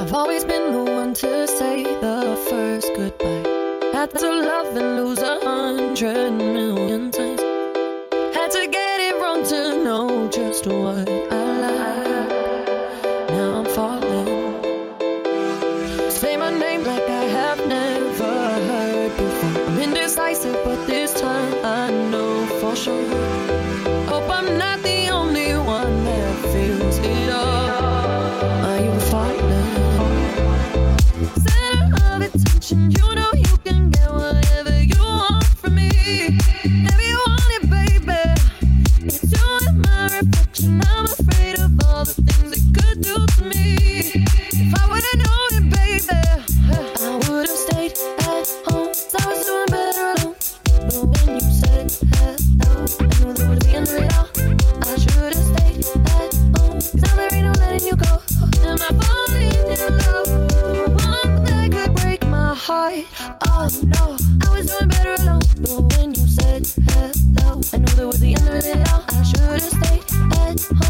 I've always been the one to say the first goodbye. Had to love and lose a hundred million times. Had to get it wrong to know just what I like. Now I'm falling. Say my name like I have never heard before. I'm indecisive, but this time I know for sure. When you go. Am I falling in love? One that could break my heart. Oh no, I was doing better alone. But when you said hello, I knew there was the end of it all. I should've stayed at home.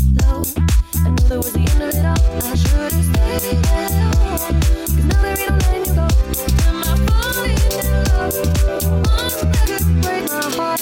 was the end of it all. I should've stayed at home. Cause now you. Am I falling in love? Break my heart.